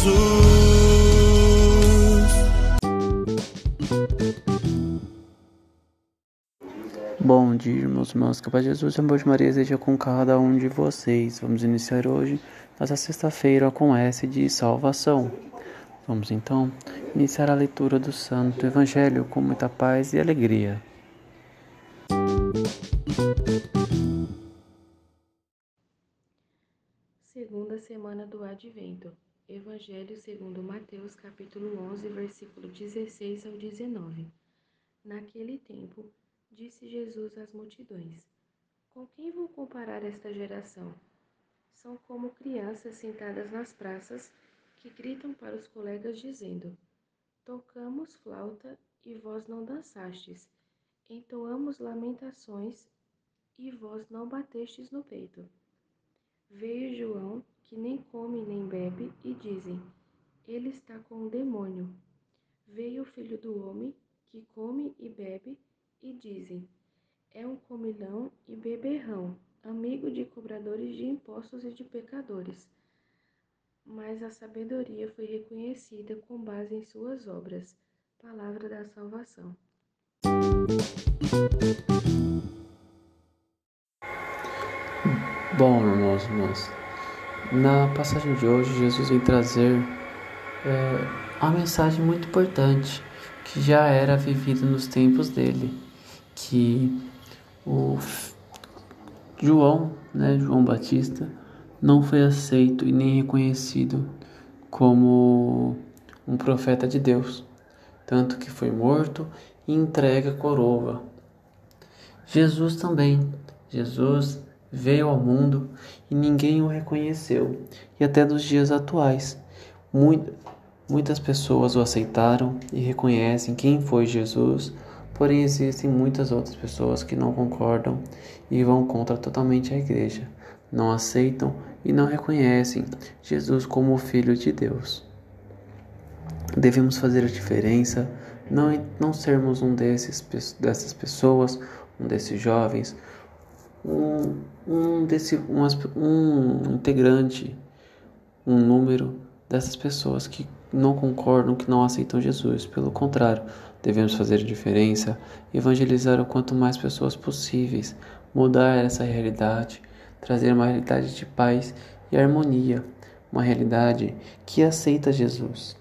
Jesus. Bom dia, irmãos e irmãs. Que a paz de Jesus e amor de Maria esteja com cada um de vocês. Vamos iniciar hoje, nessa sexta-feira, com S de salvação. Vamos então iniciar a leitura do Santo Evangelho com muita paz e alegria. Segunda semana do Advento. Evangelho segundo Mateus, capítulo 11, versículo 16 ao 19. Naquele tempo, disse Jesus às multidões: Com quem vou comparar esta geração? São como crianças sentadas nas praças que gritam para os colegas dizendo: Tocamos flauta e vós não dançastes. Entoamos lamentações e vós não batestes no peito. Veio João, que nem come nem bebe, e dizem: Ele está com um demônio. Veio o filho do homem, que come e bebe, e dizem: É um comilão e beberrão, amigo de cobradores de impostos e de pecadores. Mas a sabedoria foi reconhecida com base em suas obras. Palavra da salvação. Bom, irmãos e irmãs, na passagem de hoje, Jesus vem trazer é, uma mensagem muito importante que já era vivida nos tempos dele, que o João, né, João Batista, não foi aceito e nem reconhecido como um profeta de Deus, tanto que foi morto e entregue a coroa. Jesus também. Jesus veio ao mundo e ninguém o reconheceu. E até nos dias atuais, mui- muitas pessoas o aceitaram e reconhecem quem foi Jesus, porém existem muitas outras pessoas que não concordam e vão contra totalmente a igreja, não aceitam e não reconhecem Jesus como o Filho de Deus. Devemos fazer a diferença, não, não sermos um desses, dessas pessoas, um desses jovens, um, um, desse, um, um integrante, um número dessas pessoas que não concordam, que não aceitam Jesus. Pelo contrário, devemos fazer diferença, evangelizar o quanto mais pessoas possíveis, mudar essa realidade, trazer uma realidade de paz e harmonia, uma realidade que aceita Jesus.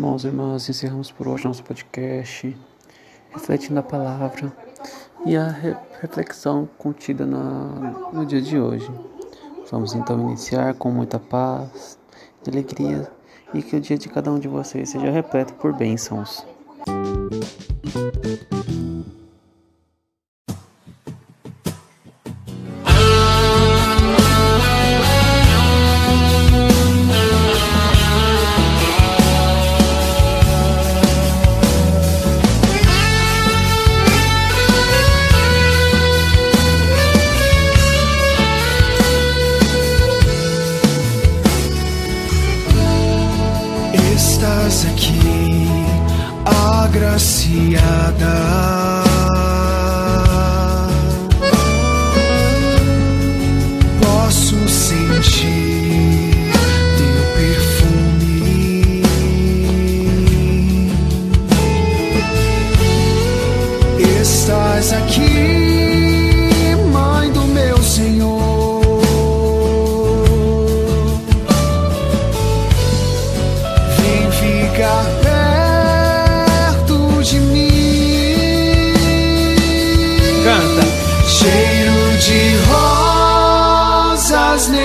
Irmãos e irmãs, encerramos por hoje nosso podcast, refletindo a palavra e a re- reflexão contida na, no dia de hoje. Vamos então iniciar com muita paz alegria e que o dia de cada um de vocês seja repleto por bênçãos. Eis aqui, agraciada. Posso sentir teu perfume. Estás aqui.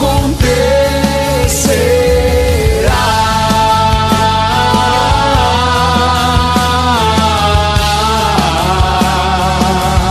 cool